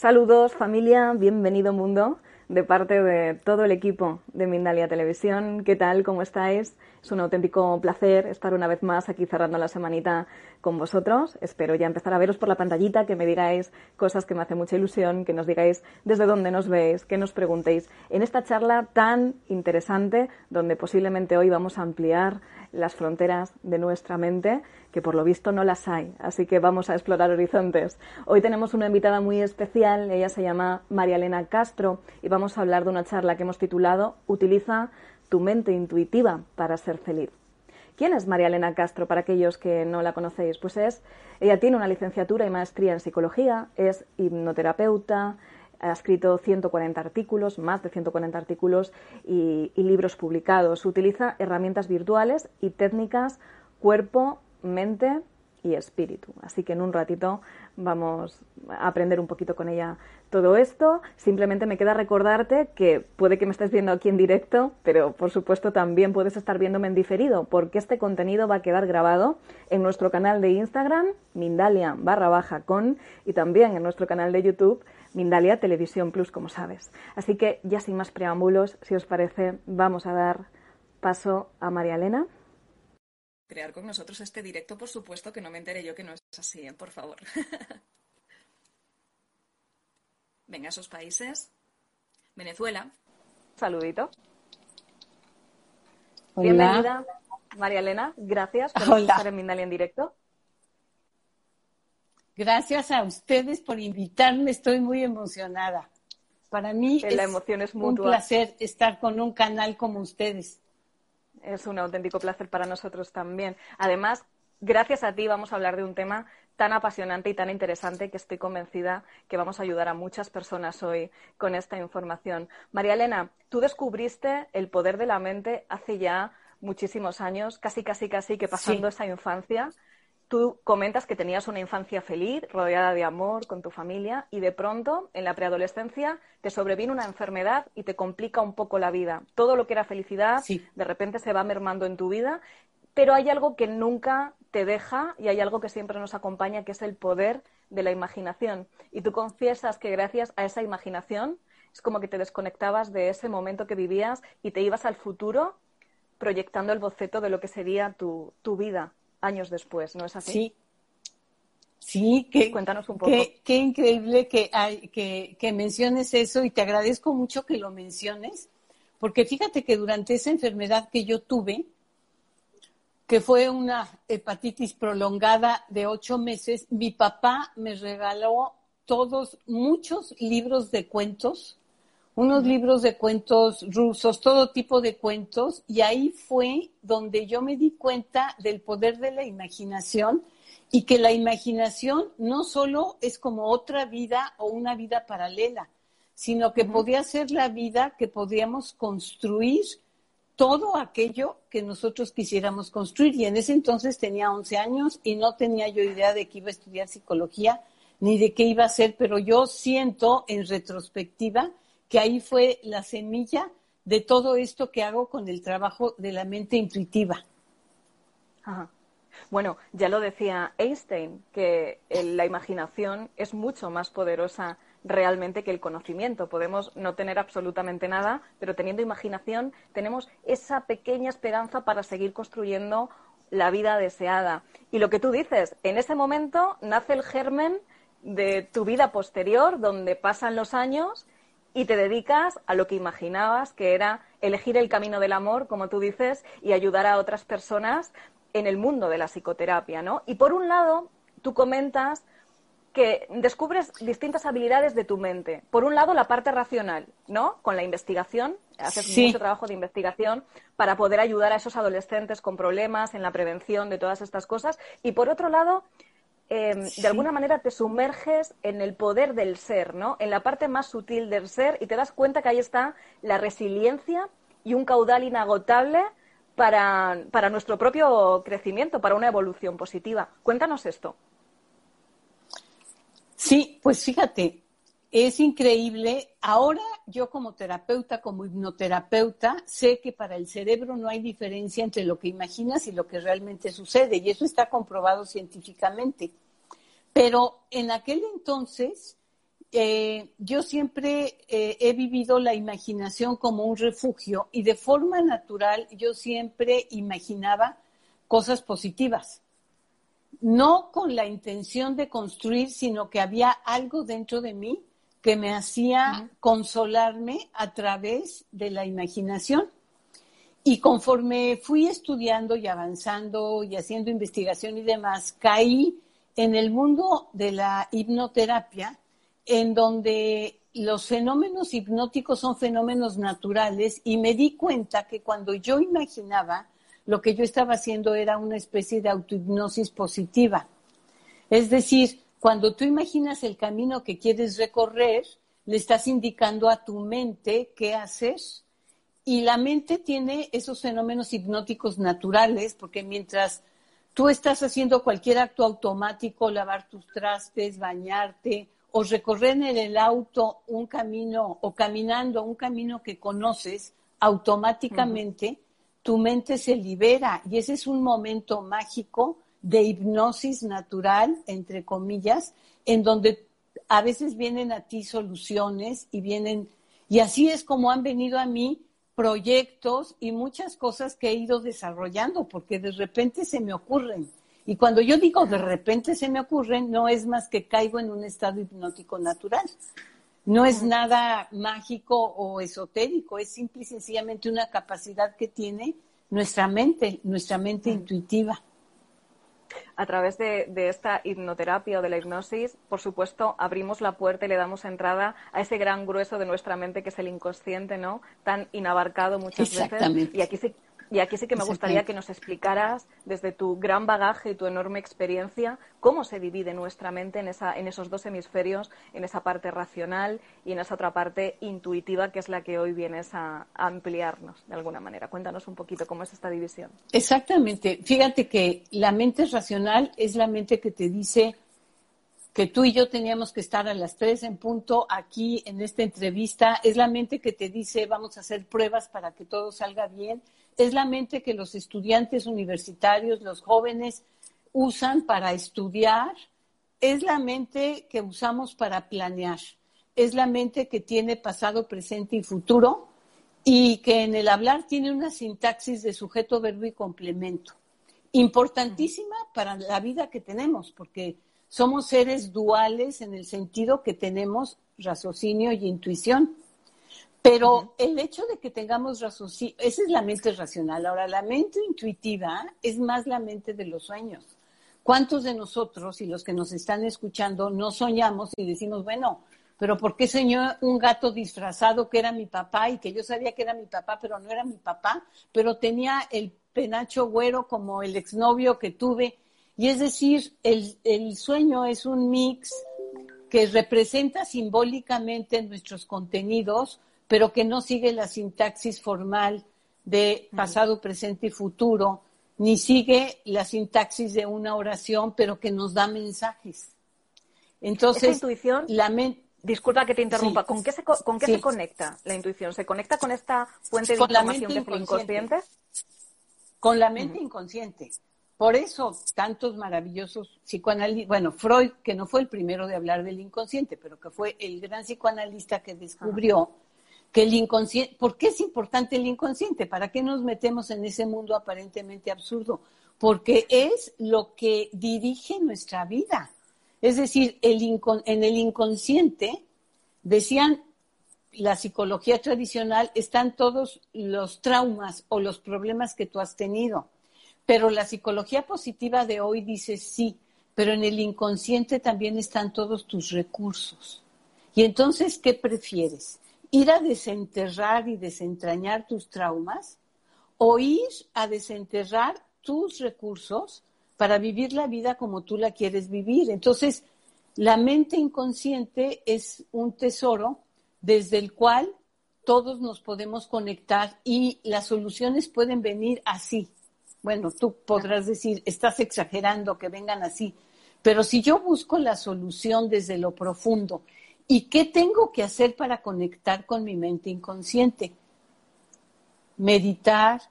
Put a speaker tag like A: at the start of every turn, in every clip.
A: Saludos familia, bienvenido mundo de parte de todo el equipo de Mindalia Televisión. ¿Qué tal? ¿Cómo estáis? Es un auténtico placer estar una vez más aquí cerrando la semanita con vosotros. Espero ya empezar a veros por la pantallita, que me digáis cosas que me hace mucha ilusión, que nos digáis desde dónde nos veis, que nos preguntéis en esta charla tan interesante donde posiblemente hoy vamos a ampliar las fronteras de nuestra mente, que por lo visto no las hay. Así que vamos a explorar horizontes. Hoy tenemos una invitada muy especial, ella se llama María Elena Castro y vamos a hablar de una charla que hemos titulado Utiliza tu mente intuitiva para ser feliz. ¿Quién es María Elena Castro para aquellos que no la conocéis? Pues es, ella tiene una licenciatura y maestría en psicología, es hipnoterapeuta, ha escrito 140 artículos, más de 140 artículos y, y libros publicados. Utiliza herramientas virtuales y técnicas cuerpo, mente y espíritu. Así que en un ratito vamos a aprender un poquito con ella todo esto. Simplemente me queda recordarte que puede que me estés viendo aquí en directo, pero por supuesto también puedes estar viéndome en diferido, porque este contenido va a quedar grabado en nuestro canal de Instagram, Mindalia barra baja con, y también en nuestro canal de YouTube, Mindalia Televisión Plus, como sabes. Así que ya sin más preámbulos, si os parece, vamos a dar paso a María Elena.
B: Crear con nosotros este directo, por supuesto, que no me entere yo que no es así, ¿eh? por favor. Venga, esos países. Venezuela.
A: Saludito.
C: Hola.
A: Bienvenida, María Elena. Gracias por
C: Hola.
A: estar en Mindalia en directo.
C: Gracias a ustedes por invitarme, estoy muy emocionada. Para mí
A: la
C: es
A: emoción es
C: un
A: mutua.
C: placer estar con un canal como ustedes.
A: Es un auténtico placer para nosotros también. Además, gracias a ti vamos a hablar de un tema tan apasionante y tan interesante que estoy convencida que vamos a ayudar a muchas personas hoy con esta información. María Elena, tú descubriste el poder de la mente hace ya muchísimos años, casi, casi, casi que pasando esa infancia. Tú comentas que tenías una infancia feliz, rodeada de amor, con tu familia, y de pronto, en la preadolescencia, te sobrevino una enfermedad y te complica un poco la vida. Todo lo que era felicidad,
C: Sí.
A: de repente se va mermando en tu vida, pero hay algo que nunca te deja y hay algo que siempre nos acompaña, que es el poder de la imaginación. Y tú confiesas que gracias a esa imaginación es como que te desconectabas de ese momento que vivías y te ibas al futuro proyectando el boceto de lo que sería tu, tu vida años después, ¿no es así?
C: Sí. Sí, que,
A: Cuéntanos un poco.
C: qué, increíble que, hay, que, que menciones eso y te agradezco mucho que lo menciones, porque fíjate que durante esa enfermedad que yo tuve, que fue una hepatitis prolongada de ocho meses, mi papá me regaló todos, muchos libros de cuentos, unos libros de cuentos rusos, todo tipo de cuentos, y ahí fue donde yo me di cuenta del poder de la imaginación y que la imaginación no solo es como otra vida o una vida paralela, sino que podía ser la vida que podíamos construir todo aquello que nosotros quisiéramos construir. Y en ese entonces tenía 11 años y no tenía yo idea de que iba a estudiar psicología ni de qué iba a hacer, pero yo siento en retrospectiva que ahí fue la semilla de todo esto que hago con el trabajo de la mente intuitiva.
A: Ajá. Bueno, ya lo decía Einstein, que el- la imaginación es mucho más poderosa realmente que el conocimiento. Podemos no tener absolutamente nada, pero teniendo imaginación tenemos esa pequeña esperanza para seguir construyendo la vida deseada. Y lo que tú dices, en ese momento nace el germen de tu vida posterior, donde pasan los años y te dedicas a lo que imaginabas, que era elegir el camino del amor, como tú dices, y ayudar a otras personas en el mundo de la psicoterapia, ¿no? Y por un lado, tú comentas que descubres distintas habilidades de tu mente. Por un lado, la parte racional, ¿no? Con la investigación, haces mucho trabajo de investigación para poder ayudar a esos adolescentes con problemas en la prevención de todas estas cosas. Y por otro lado, em, de alguna manera te sumerges en el poder del ser, ¿no? En la parte más sutil del ser y te das cuenta que ahí está la resiliencia y un caudal inagotable para, para nuestro propio crecimiento, para una evolución positiva. Cuéntanos esto.
C: Sí, pues fíjate, es increíble. Ahora yo como terapeuta, como hipnoterapeuta, sé que para el cerebro no hay diferencia entre lo que imaginas y lo que realmente sucede, y eso está comprobado científicamente. Pero en aquel entonces eh, yo siempre eh, he vivido la imaginación como un refugio y de forma natural yo siempre imaginaba cosas positivas no con la intención de construir, sino que había algo dentro de mí que me hacía consolarme a través de la imaginación. Y conforme fui estudiando y avanzando y haciendo investigación y demás, caí en el mundo de la hipnoterapia, en donde los fenómenos hipnóticos son fenómenos naturales y me di cuenta que cuando yo imaginaba, lo que yo estaba haciendo era una especie de autohipnosis positiva. Es decir, cuando tú imaginas el camino que quieres recorrer, le estás indicando a tu mente qué hacer. Y la mente tiene esos fenómenos hipnóticos naturales, porque mientras tú estás haciendo cualquier acto automático, lavar tus trastes, bañarte, o recorrer en el auto un camino, o caminando un camino que conoces, automáticamente tu mente se libera y ese es un momento mágico de hipnosis natural, entre comillas, en donde a veces vienen a ti soluciones y vienen, y así es como han venido a mí proyectos y muchas cosas que he ido desarrollando, porque de repente se me ocurren. Y cuando yo digo de repente se me ocurren, no es más que caigo en un estado hipnótico natural. No es nada mágico o esotérico, es simple y sencillamente una capacidad que tiene nuestra mente, nuestra mente intuitiva.
A: A través de, esta hipnoterapia o de la hipnosis, por supuesto, abrimos la puerta y le damos entrada a ese gran grueso de nuestra mente que es el inconsciente, ¿no? Tan inabarcado muchas veces. Y aquí sí, y aquí sí que me gustaría que nos explicaras, desde tu gran bagaje y tu enorme experiencia, cómo se divide nuestra mente en, esa, en esos dos hemisferios, en esa parte racional y en esa otra parte intuitiva, que es la que hoy vienes a, ampliarnos de alguna manera. Cuéntanos un poquito cómo es esta división.
C: Exactamente. Fíjate que la mente racional es la mente que te dice que tú y yo teníamos que estar a las tres en punto aquí en esta entrevista. Es la mente que te dice vamos a hacer pruebas para que todo salga bien es la mente que los estudiantes universitarios, los jóvenes usan para estudiar, es la mente que usamos para planear, es la mente que tiene pasado, presente y futuro y que en el hablar tiene una sintaxis de sujeto, verbo y complemento. Importantísima para la vida que tenemos, porque somos seres duales en el sentido que tenemos raciocinio y intuición. Pero el hecho de que tengamos raciocinio, esa es la mente racional. Ahora, la mente intuitiva es más la mente de los sueños. ¿Cuántos de nosotros y los que nos están escuchando no soñamos y decimos, bueno, pero ¿por qué soñó un gato disfrazado que era mi papá y que yo sabía que era mi papá, pero no era mi papá, pero tenía el penacho güero como el exnovio que tuve? Y es decir, el, el sueño es un mix que representa simbólicamente nuestros contenidos pero que no sigue la sintaxis formal de pasado, presente y futuro, ni sigue la sintaxis de una oración, pero que nos da mensajes. Entonces,
A: intuición, la disculpa que te interrumpa, ¿con qué, se, con qué se conecta la intuición? ¿Se conecta con esta fuente de información que es el inconsciente?
C: Con la mente inconsciente. Por eso, tantos maravillosos psicoanalistas, bueno, Freud, que no fue el primero de hablar del inconsciente, pero que fue el gran psicoanalista que descubrió que el inconsciente, ¿por qué es importante el inconsciente? ¿Para qué nos metemos en ese mundo aparentemente absurdo? Porque es lo que dirige nuestra vida. Es decir, en el inconsciente, decían la psicología tradicional, están todos los traumas o los problemas que tú has tenido. Pero la psicología positiva de hoy dice sí, pero en el inconsciente también están todos tus recursos. Y entonces, ¿qué prefieres? ¿Ir a desenterrar y desentrañar tus traumas o ir a desenterrar tus recursos para vivir la vida como tú la quieres vivir? Entonces, la mente inconsciente es un tesoro desde el cual todos nos podemos conectar y las soluciones pueden venir así. Bueno, tú podrás decir, estás exagerando que vengan así, pero si yo busco la solución desde lo profundo, ¿y qué tengo que hacer para conectar con mi mente inconsciente? Meditar,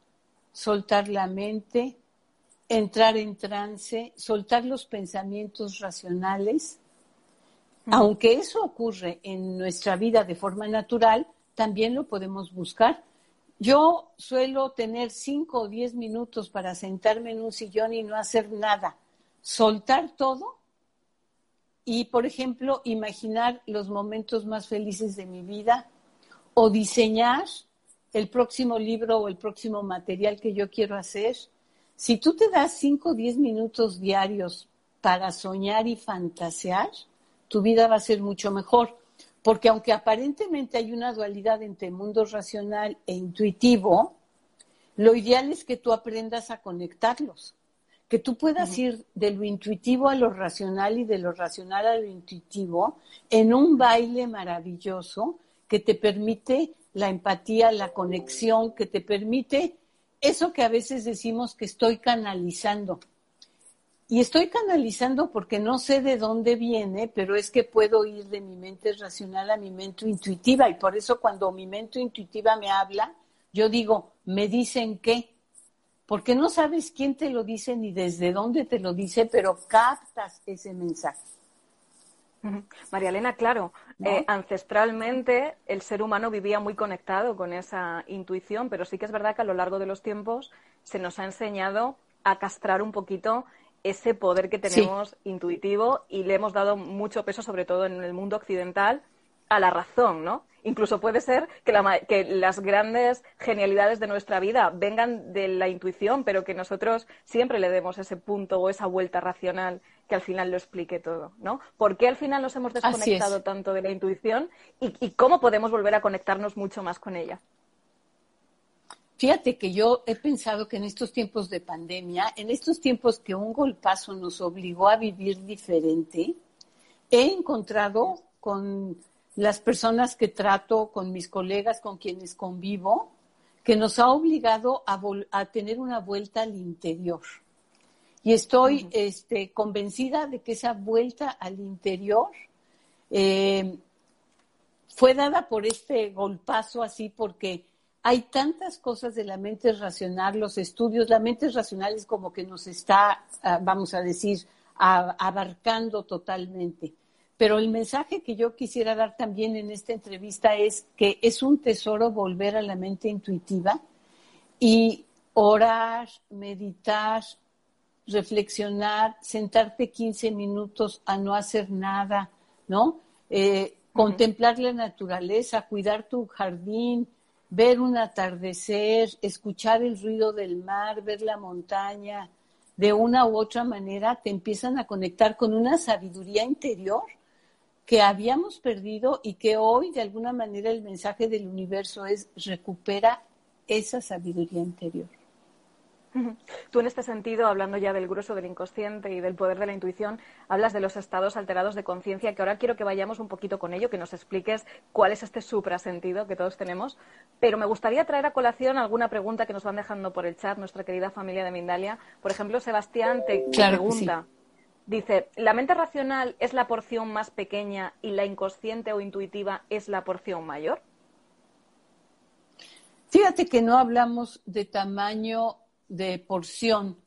C: soltar la mente, entrar en trance, soltar los pensamientos racionales. Aunque eso ocurre en nuestra vida de forma natural, también lo podemos buscar. Yo suelo tener cinco o diez minutos para sentarme en un sillón y no hacer nada soltar todo y, por ejemplo, imaginar los momentos más felices de mi vida o diseñar el próximo libro o el próximo material que yo quiero hacer. Si tú te das 5 o 10 minutos diarios para soñar y fantasear, tu vida va a ser mucho mejor. Porque aunque aparentemente hay una dualidad entre mundo racional e intuitivo, lo ideal es que tú aprendas a conectarlos que tú puedas ir de lo intuitivo a lo racional y de lo racional a lo intuitivo en un baile maravilloso que te permite la empatía, la conexión, que te permite eso que a veces decimos que estoy canalizando. Y estoy canalizando porque no sé de dónde viene, pero es que puedo ir de mi mente racional a mi mente intuitiva. Y por eso cuando mi mente intuitiva me habla, yo digo, me dicen qué porque no sabes quién te lo dice ni desde dónde te lo dice, pero captas ese mensaje.
A: María Elena, claro, eh, ancestralmente el ser humano vivía muy conectado con esa intuición, pero sí que es verdad que a lo largo de los tiempos se nos ha enseñado a castrar un poquito ese poder que tenemos intuitivo y le hemos dado mucho peso, sobre todo en el mundo occidental, a la razón, ¿no? Incluso puede ser que, las grandes genialidades de nuestra vida vengan de la intuición, pero que nosotros siempre le demos ese punto o esa vuelta racional que al final lo explique todo, ¿no? ¿Por qué al final nos hemos desconectado tanto de la intuición y, cómo podemos volver a conectarnos mucho más con ella?
C: Fíjate que yo he pensado que en estos tiempos de pandemia, en estos tiempos que un golpazo nos obligó a vivir diferente, he encontrado con las personas que trato, con mis colegas, con quienes convivo, que nos ha obligado a, tener una vuelta al interior. Y estoy este, convencida de que esa vuelta al interior eh, fue dada por este golpazo así, porque hay tantas cosas de la mente racional, los estudios, la mente racional es como que nos está, ah, vamos a decir, abarcando totalmente. Pero el mensaje que yo quisiera dar también en esta entrevista es que es un tesoro volver a la mente intuitiva y orar, meditar, reflexionar, sentarte 15 minutos a no hacer nada, ¿no? Eh, contemplar la naturaleza, cuidar tu jardín, ver un atardecer, escuchar el ruido del mar, ver la montaña, de una u otra manera te empiezan a conectar con una sabiduría interior que habíamos perdido y que hoy de alguna manera el mensaje del universo es recupera esa sabiduría interior.
A: Tú en este sentido, hablando ya del grueso del inconsciente y del poder de la intuición, hablas de los estados alterados de conciencia, que ahora quiero que vayamos un poquito con ello, que nos expliques cuál es este suprasentido que todos tenemos. Pero me gustaría traer a colación alguna pregunta que nos van dejando por el chat nuestra querida familia de Mindalia. Por ejemplo, Sebastián te pregunta. Dice, ¿la mente racional es la porción más pequeña y la inconsciente o intuitiva es la porción mayor?
C: Fíjate que no hablamos de tamaño de porción,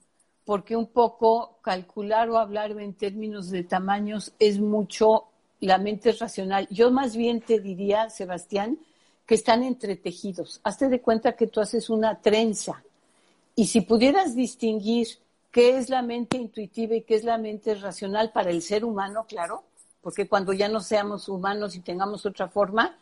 C: porque un poco calcular o hablar en términos de tamaños es mucho la mente racional. Yo más bien te diría, Sebastián, que están entretejidos. Hazte de cuenta que tú haces una trenza. Y si pudieras distinguir qué es la mente intuitiva y qué es la mente racional para el ser humano, claro, porque cuando ya no seamos humanos y tengamos otra forma,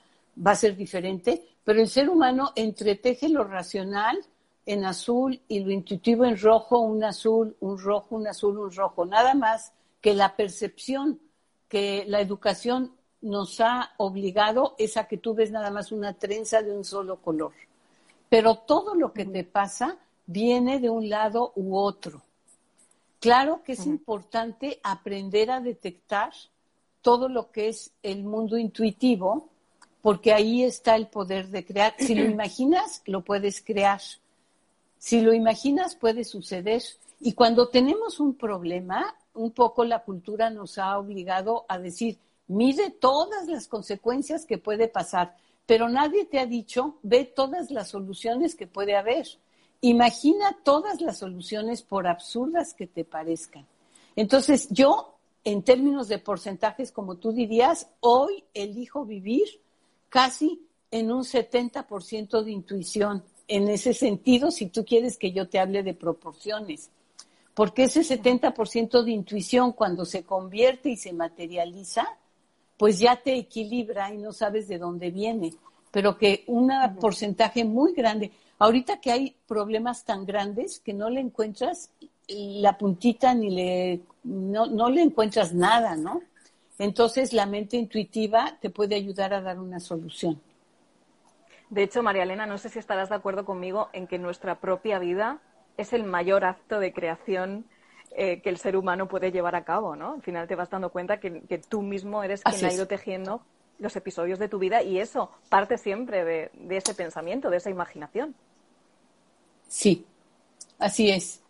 C: va a ser diferente, pero el ser humano entreteje lo racional en azul y lo intuitivo en rojo, un azul, un rojo, un azul, un rojo, nada más que la percepción que la educación nos ha obligado es a que tú ves nada más una trenza de un solo color. Pero todo lo que te pasa viene de un lado u otro. Claro que es importante aprender a detectar todo lo que es el mundo intuitivo, porque ahí está el poder de crear. Si lo imaginas, lo puedes crear. Si lo imaginas, puede suceder. Y cuando tenemos un problema, un poco la cultura nos ha obligado a decir, mide todas las consecuencias que puede pasar, pero nadie te ha dicho, ve todas las soluciones que puede haber. Imagina todas las soluciones por absurdas que te parezcan. Entonces, yo, en términos de porcentajes, como tú dirías, hoy elijo vivir casi en un 70% de intuición. En ese sentido, si tú quieres que yo te hable de proporciones, porque ese 70% de intuición cuando se convierte y se materializa, pues ya te equilibra y no sabes de dónde viene, pero que un porcentaje muy grande, ahorita que hay problemas tan grandes que no le encuentras la puntita ni le, no, no le encuentras nada, ¿no? Entonces la mente intuitiva te puede ayudar a dar una solución.
A: De hecho, María Elena, no sé si estarás de acuerdo conmigo en que nuestra propia vida es el mayor acto de creación eh, que el ser humano puede llevar a cabo, ¿no? Al final te vas dando cuenta que, tú mismo eres quien ha ido tejiendo los episodios de tu vida y eso parte siempre de, de ese pensamiento, de esa imaginación.
C: Sí, así es.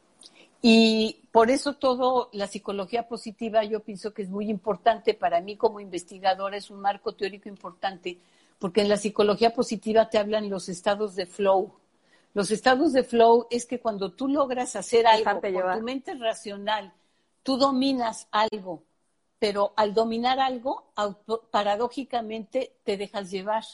C: Y por eso todo la psicología positiva yo pienso que es muy importante para mí como investigadora, es un marco teórico importante, porque en la psicología positiva te hablan los estados de flow, los estados de flow es que cuando tú logras hacer algo con tu mente racional, tú dominas algo, pero al dominar algo, paradójicamente te dejas llevar.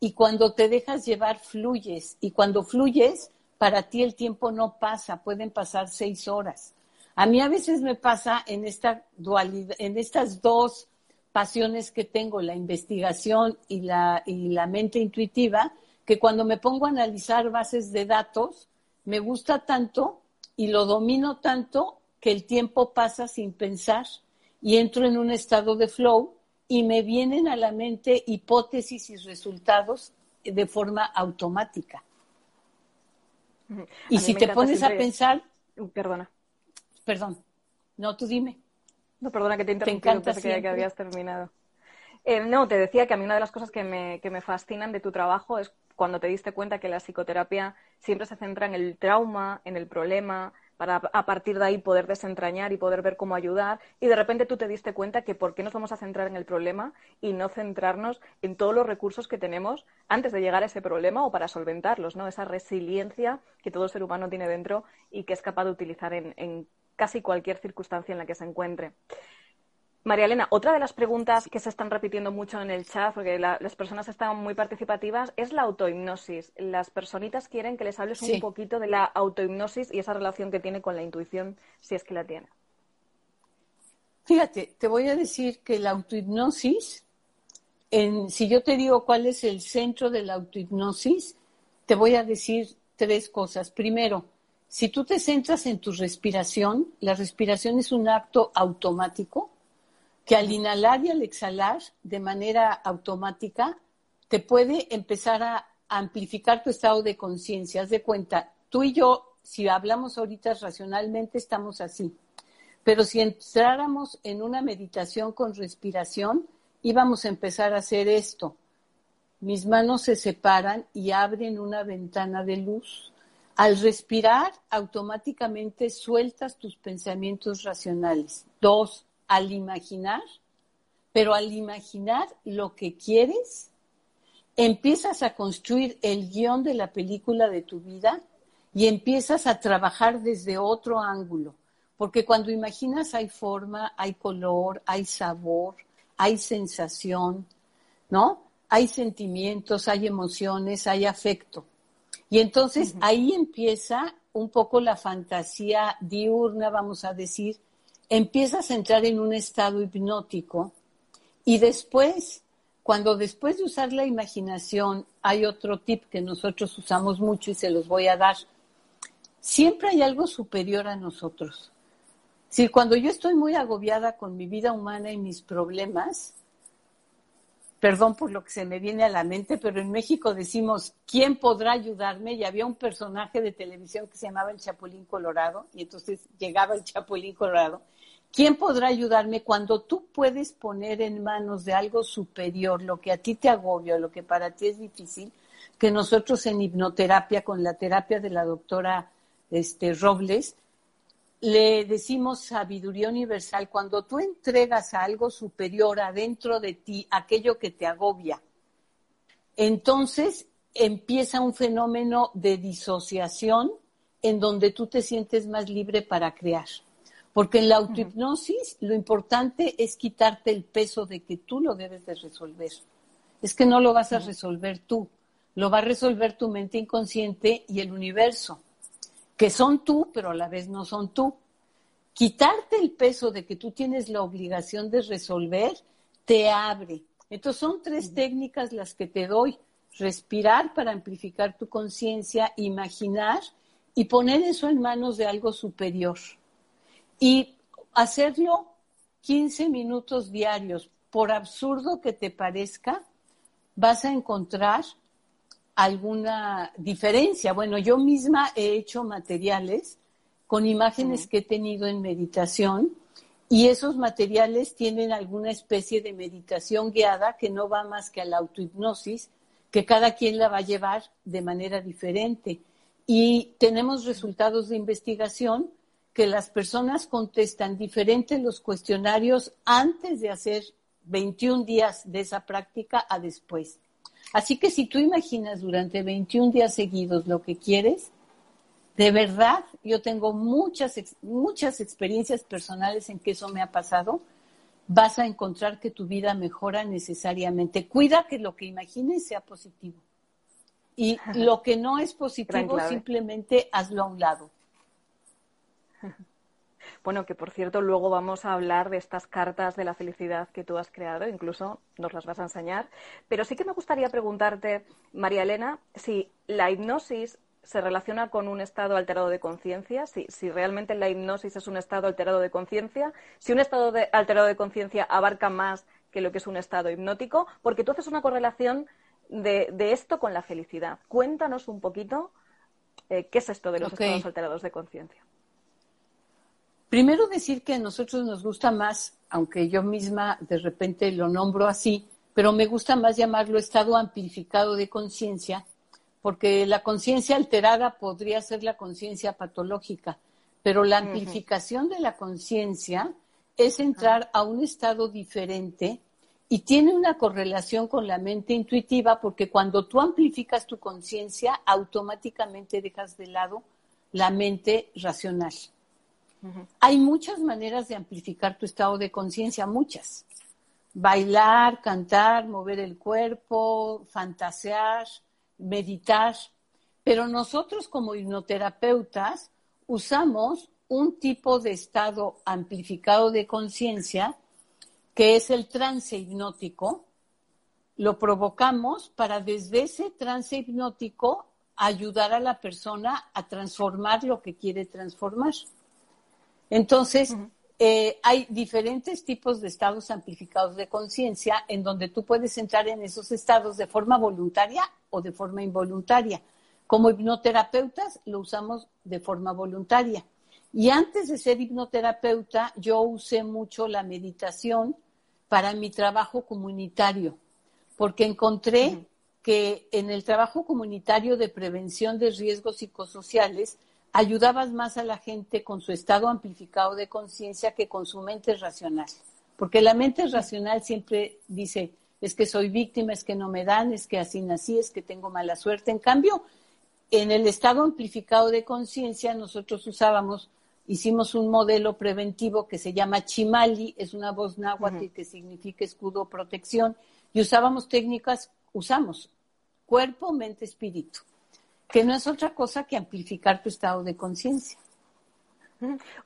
C: Y cuando te dejas llevar, fluyes. Y cuando fluyes, para ti el tiempo no pasa, pueden pasar seis horas. A mí a veces me pasa en esta dualidad, en estas dos pasiones que tengo, la investigación y la, y la mente intuitiva, que cuando me pongo a analizar bases de datos, me gusta tanto y lo domino tanto que el tiempo pasa sin pensar y entro en un estado de flow y me vienen a la mente hipótesis y resultados de forma automática. Y si te pones a pensar...
A: Perdona.
C: Perdón. No, tú dime.
A: No, perdona que te interrumpí, pensé que, que habías terminado. Eh, no, te decía que a mí una de las cosas que me, que me fascinan de tu trabajo es cuando te diste cuenta que la psicoterapia siempre se centra en el trauma, en el problema, para a partir de ahí poder desentrañar y poder ver cómo ayudar. Y de repente tú te diste cuenta que por qué nos vamos a centrar en el problema y no centrarnos en todos los recursos que tenemos antes de llegar a ese problema o para solventarlos, ¿no? Esa resiliencia que todo ser humano tiene dentro y que es capaz de utilizar en, en casi cualquier circunstancia en la que se encuentre. María Elena, otra de las preguntas que se están repitiendo mucho en el chat, porque las personas están muy participativas, es la autohipnosis. Las personitas quieren que les hables un poquito de la autohipnosis y esa relación que tiene con la intuición, si es que la tiene.
C: Fíjate, te voy a decir que la autohipnosis, en, si yo te digo cuál es el centro de la autohipnosis, te voy a decir tres cosas. Primero, si tú te centras en tu respiración, la respiración es un acto automático que al inhalar y al exhalar de manera automática te puede empezar a amplificar tu estado de conciencia. Haz de cuenta, tú y yo, si hablamos ahorita racionalmente, estamos así. Pero si entráramos en una meditación con respiración, íbamos a empezar a hacer esto. Mis manos se separan y abren una ventana de luz. Al respirar, automáticamente sueltas tus pensamientos racionales. Dos, al imaginar, pero al imaginar lo que quieres, empiezas a construir el guion de la película de tu vida y empiezas a trabajar desde otro ángulo. Porque cuando imaginas hay forma, hay color, hay sabor, hay sensación, ¿no? Hay sentimientos, hay emociones, hay afecto. Y entonces ahí empieza un poco la fantasía diurna, vamos a decir, empiezas a entrar en un estado hipnótico y después, cuando después de usar la imaginación, hay otro tip que nosotros usamos mucho y se los voy a dar. Siempre hay algo superior a nosotros. Sí, cuando yo estoy muy agobiada con mi vida humana y mis problemas, perdón por lo que se me viene a la mente, pero en México decimos, ¿quién podrá ayudarme? Y había un personaje de televisión que se llamaba el Chapulín Colorado, y entonces llegaba el Chapulín Colorado. ¿Quién podrá ayudarme cuando tú puedes poner en manos de algo superior lo que a ti te agobia, lo que para ti es difícil? Que nosotros en hipnoterapia, con la terapia de la doctora este, Robles, le decimos sabiduría universal, cuando tú entregas a algo superior adentro de ti aquello que te agobia, entonces empieza un fenómeno de disociación en donde tú te sientes más libre para crear. Porque en la autohipnosis lo importante es quitarte el peso de que tú lo debes de resolver. Es que no lo vas a resolver tú, lo va a resolver tu mente inconsciente y el universo, que son tú, pero a la vez no son tú quitarte el peso de que tú tienes la obligación de resolver, te abre. Entonces son tres técnicas las que te doy. Respirar para amplificar tu conciencia, imaginar y poner eso en manos de algo superior. Y hacerlo 15 minutos diarios. Por absurdo que te parezca, vas a encontrar alguna diferencia. Bueno, yo misma he hecho materiales con imágenes que he tenido en meditación y esos materiales tienen alguna especie de meditación guiada que no va más que a la autohipnosis, que cada quien la va a llevar de manera diferente. Y tenemos resultados de investigación que las personas contestan diferentes los cuestionarios antes de hacer 21 días de esa práctica a después. Así que si tú imaginas durante 21 días seguidos lo que quieres, de verdad, yo tengo muchas, muchas experiencias personales en que eso me ha pasado. Vas a encontrar que tu vida mejora necesariamente. Cuida que lo que imagines sea positivo. Y lo que no es positivo, simplemente hazlo a un lado.
A: Bueno, que por cierto, luego vamos a hablar de estas cartas de la felicidad que tú has creado, incluso nos las vas a enseñar. Pero sí que me gustaría preguntarte, María Elena, si la hipnosis se relaciona con un estado alterado de conciencia, si, realmente la hipnosis es un estado alterado de conciencia, si un estado alterado de conciencia abarca más que lo que es un estado hipnótico, porque tú haces una correlación de, esto con la felicidad. Cuéntanos un poquito eh, qué es esto de los estados alterados de conciencia.
C: Primero decir que a nosotros nos gusta más, aunque yo misma de repente lo nombro así, pero me gusta más llamarlo estado amplificado de conciencia, porque la conciencia alterada podría ser la conciencia patológica, pero la amplificación de la conciencia es entrar a un estado diferente y tiene una correlación con la mente intuitiva porque cuando tú amplificas tu conciencia, automáticamente dejas de lado la mente racional. Hay muchas maneras de amplificar tu estado de conciencia, muchas. Bailar, cantar, mover el cuerpo, fantasear, meditar, pero nosotros como hipnoterapeutas usamos un tipo de estado amplificado de conciencia que es el trance hipnótico, lo provocamos para desde ese trance hipnótico ayudar a la persona a transformar lo que quiere transformar. Entonces, eh, hay diferentes tipos de estados amplificados de conciencia en donde tú puedes entrar en esos estados de forma voluntaria o de forma involuntaria. Como hipnoterapeutas lo usamos de forma voluntaria. Y antes de ser hipnoterapeuta, yo usé mucho la meditación para mi trabajo comunitario, porque encontré que en el trabajo comunitario de prevención de riesgos psicosociales, ayudabas más a la gente con su estado amplificado de conciencia que con su mente racional. Porque la mente racional siempre dice, es que soy víctima, es que no me dan, es que así nací, es que tengo mala suerte. En cambio, en el estado amplificado de conciencia nosotros usábamos, hicimos un modelo preventivo que se llama Chimali, es una voz náhuatl que significa escudo protección, y usábamos técnicas, usamos cuerpo, mente, espíritu que no es otra cosa que amplificar tu estado de conciencia.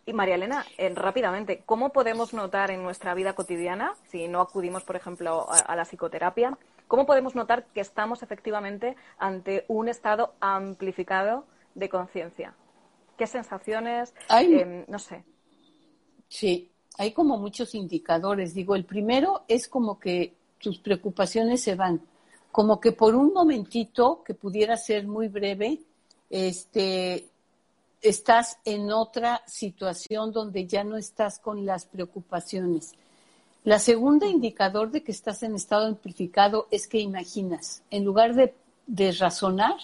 A: Y María Elena, eh, rápidamente, ¿cómo podemos notar en nuestra vida cotidiana, si no acudimos, por ejemplo, a, la psicoterapia, cómo podemos notar que estamos efectivamente ante un estado amplificado de conciencia? ¿Qué sensaciones? Em, no sé.
C: Sí, hay como muchos indicadores. Digo, el primero es como que tus preocupaciones se van, como que por un momentito, que pudiera ser muy breve, este, estás en otra situación donde ya no estás con las preocupaciones. La segunda indicador de que estás en estado amplificado es que imaginas. En lugar de, de razonar,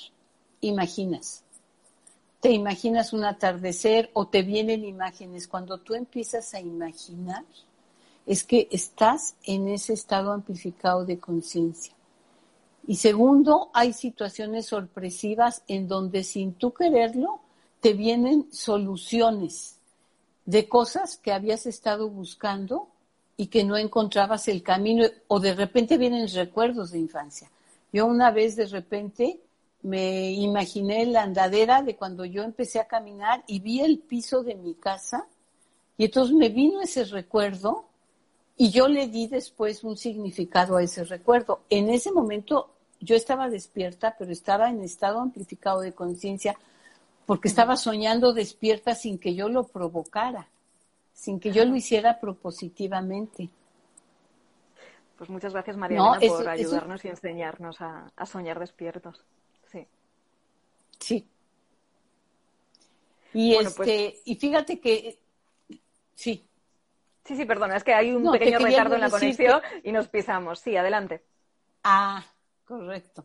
C: imaginas. Te imaginas un atardecer o te vienen imágenes. Cuando tú empiezas a imaginar, es que estás en ese estado amplificado de conciencia. Y segundo, hay situaciones sorpresivas en donde sin tú quererlo, te vienen soluciones de cosas que habías estado buscando y que no encontrabas el camino o de repente vienen recuerdos de infancia. Yo una vez de repente me imaginé la andadera de cuando yo empecé a caminar y vi el piso de mi casa y entonces me vino ese recuerdo y yo le di después un significado a ese recuerdo. En ese momento yo estaba despierta, pero estaba en estado amplificado de conciencia porque estaba soñando despierta sin que yo lo provocara, sin que yo lo hiciera propositivamente.
A: Pues muchas gracias, María por ayudarnos y enseñarnos a, soñar despiertos. Sí.
C: Sí. Y pues este, y fíjate que sí.
A: Sí, sí, perdona, es que hay un pequeño retardo en la conexión y nos pisamos. Sí, adelante.
C: Ah, correcto.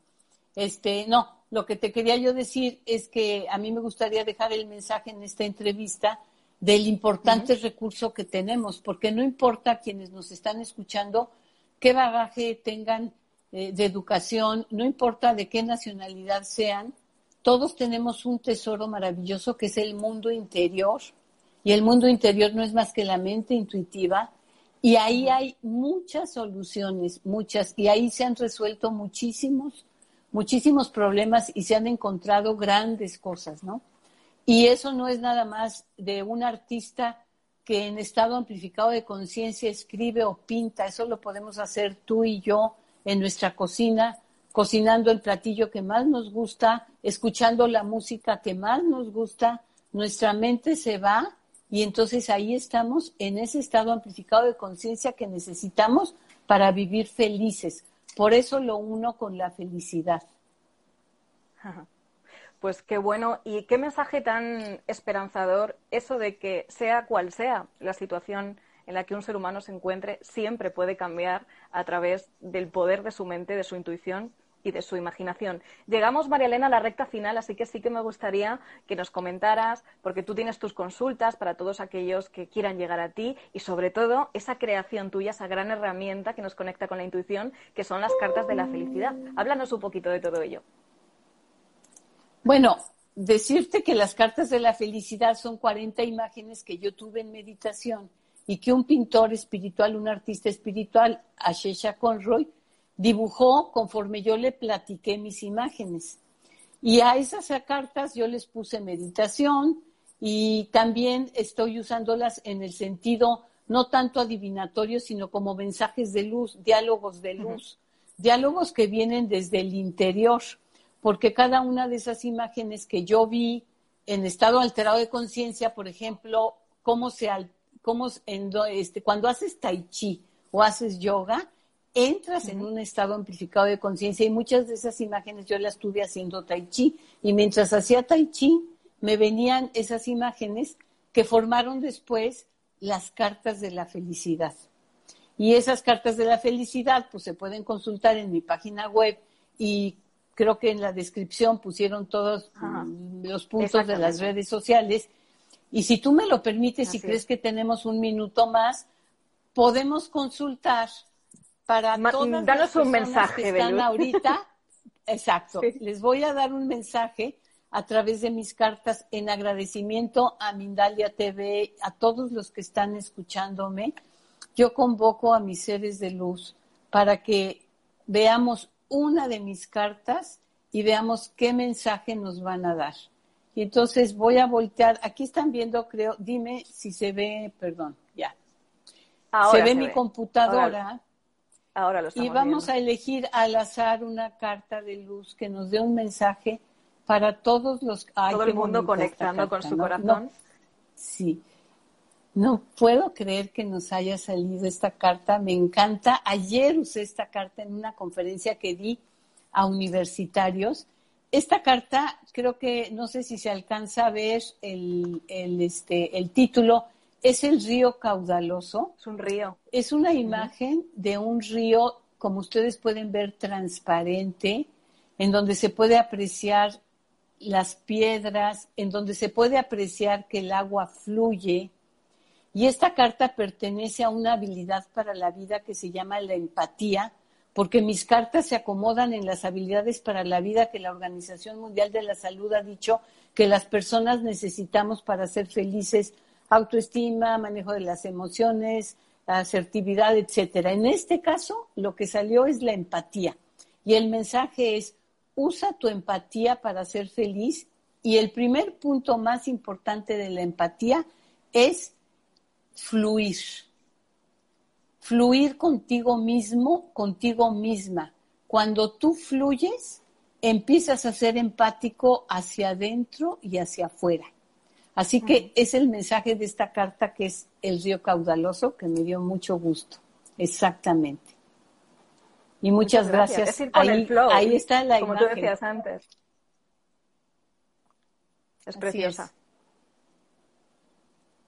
C: Este, no, lo que te quería yo decir es que a mí me gustaría dejar el mensaje en esta entrevista del importante recurso que tenemos, porque no importa quienes nos están escuchando qué bagaje tengan eh, de educación, no importa de qué nacionalidad sean, todos tenemos un tesoro maravilloso que es el mundo interior. Y el mundo interior no es más que la mente intuitiva. Y ahí hay muchas soluciones, muchas. Y ahí se han resuelto muchísimos muchísimos problemas y se han encontrado grandes cosas, ¿no? Y eso no es nada más de un artista que en estado amplificado de conciencia escribe o pinta, eso lo podemos hacer tú y yo en nuestra cocina, cocinando el platillo que más nos gusta, escuchando la música que más nos gusta, nuestra mente se va y entonces ahí estamos en ese estado amplificado de conciencia que necesitamos para vivir felices. Por eso lo uno con la felicidad.
A: Pues qué bueno y qué mensaje tan esperanzador eso de que sea cual sea la situación en la que un ser humano se encuentre, siempre puede cambiar a través del poder de su mente, de su intuición y de su imaginación. Llegamos, María Elena, a la recta final, así que sí que me gustaría que nos comentaras, porque tú tienes tus consultas para todos aquellos que quieran llegar a ti y sobre todo esa creación tuya, esa gran herramienta que nos conecta con la intuición, que son las cartas de la felicidad. Háblanos un poquito de todo ello.
C: Bueno, decirte que las cartas de la felicidad son 40 imágenes que yo tuve en meditación y que un pintor espiritual, un artista espiritual, Ashesha Conroy, dibujó conforme yo le platiqué mis imágenes. Y a esas cartas yo les puse meditación y también estoy usándolas en el sentido no tanto adivinatorio, sino como mensajes de luz, diálogos de luz, diálogos que vienen desde el interior, porque cada una de esas imágenes que yo vi en estado alterado de conciencia, por ejemplo, cómo se, cómo este, cuando haces tai chi o haces yoga, entras en un estado amplificado de conciencia y muchas de esas imágenes yo las estuve haciendo tai chi. Y mientras hacía tai chi me venían esas imágenes que formaron después las cartas de la felicidad. Y esas cartas de la felicidad pues se pueden consultar en mi página web y creo que en la descripción pusieron todos los puntos de las redes sociales. Y si tú me lo permites, si crees que tenemos un minuto más, podemos consultar para todas las un mensaje, que están ahorita. Exacto. Les voy a dar un mensaje a través de mis cartas en agradecimiento a Mindalia TV, a todos los que están escuchándome. Yo convoco a mis seres de luz para que veamos una de mis cartas y veamos qué mensaje nos van a dar. Y entonces voy a voltear. Aquí están viendo, creo, dime si se ve, perdón, ya. se ve mi computadora. Ahora lo Y vamos a elegir al azar una carta de luz que nos dé un mensaje para todos los...
A: Todo el mundo conectando con su corazón.
C: Sí. No puedo creer que nos haya salido esta carta, me encanta. Ayer usé esta carta en una conferencia que di a universitarios. Esta carta, creo que, no sé si se alcanza a ver el, el, este, el título, es el río caudaloso.
A: Es un río.
C: Es una imagen de un río, como ustedes pueden ver, transparente, en donde se puede apreciar las piedras, en donde se puede apreciar que el agua fluye. Y esta carta pertenece a una habilidad para la vida que se llama la empatía, porque mis cartas se acomodan en las habilidades para la vida que la Organización Mundial de la Salud ha dicho que las personas necesitamos para ser felices, autoestima, manejo de las emociones, asertividad, etcétera. En este caso, lo que salió es la empatía. Y el mensaje es, usa tu empatía para ser feliz y el primer punto más importante de la empatía es fluir. Fluir contigo mismo, contigo misma. Cuando tú fluyes, empiezas a ser empático hacia adentro y hacia afuera. Así que es el mensaje de esta carta que es el río caudaloso, que me dio mucho gusto. Exactamente. Y muchas, gracias. ahí, está la
A: como tú decías antes. Es preciosa.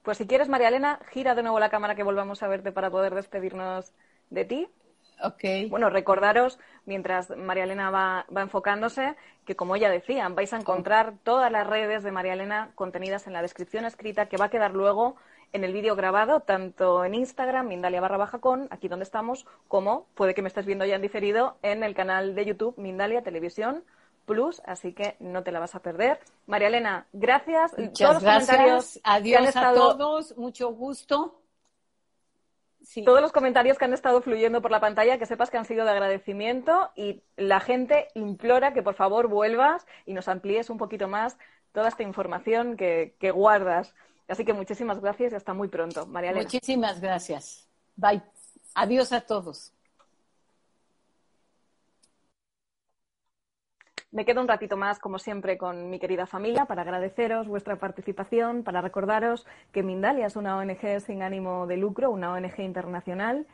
A: Pues si quieres, María Elena, gira de nuevo la cámara que volvamos a verte para poder despedirnos de ti.
C: Okay.
A: Bueno, recordaros, mientras María Elena va, va, enfocándose, que como ella decía, vais a encontrar todas las redes de María Elena contenidas en la descripción escrita que va a quedar luego en el vídeo grabado, tanto en Instagram, Mindalia barra baja con, aquí donde estamos, como puede que me estés viendo ya en diferido en el canal de YouTube Mindalia Televisión Plus, así que no te la vas a perder. María Elena, gracias.
C: Muchas gracias. Adiós a todos, mucho gusto.
A: Todos los comentarios que han estado fluyendo por la pantalla, que sepas que han sido de agradecimiento y la gente implora que por favor vuelvas y nos amplíes un poquito más toda esta información que, que guardas. Así que muchísimas gracias y hasta muy pronto, María Elena.
C: Muchísimas gracias. Bye. Adiós a todos.
A: Me quedo un ratito más, como siempre, con mi querida familia para agradeceros vuestra participación, para recordaros que Mindalia es una ONG sin ánimo de lucro, una ONG internacional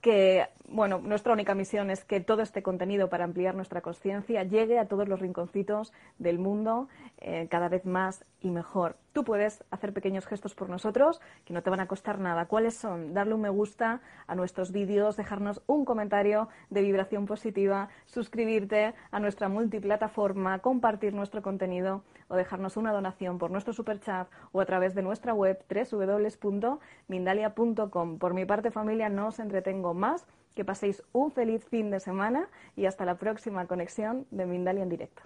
A: que, bueno, nuestra única misión es que todo este contenido para ampliar nuestra conciencia llegue a todos los rinconcitos del mundo eh, cada vez más y mejor. Tú puedes hacer pequeños gestos por nosotros que no te van a costar nada. ¿Cuáles son? Darle un me gusta a nuestros vídeos, dejarnos un comentario de vibración positiva, suscribirte a nuestra multiplataforma, compartir nuestro contenido o dejarnos una donación por nuestro superchat o a través de nuestra web www.mindalia.com. Por mi parte, familia, no os entretengo más. Que paséis un feliz fin de semana y hasta la próxima conexión de Mindalia en directo.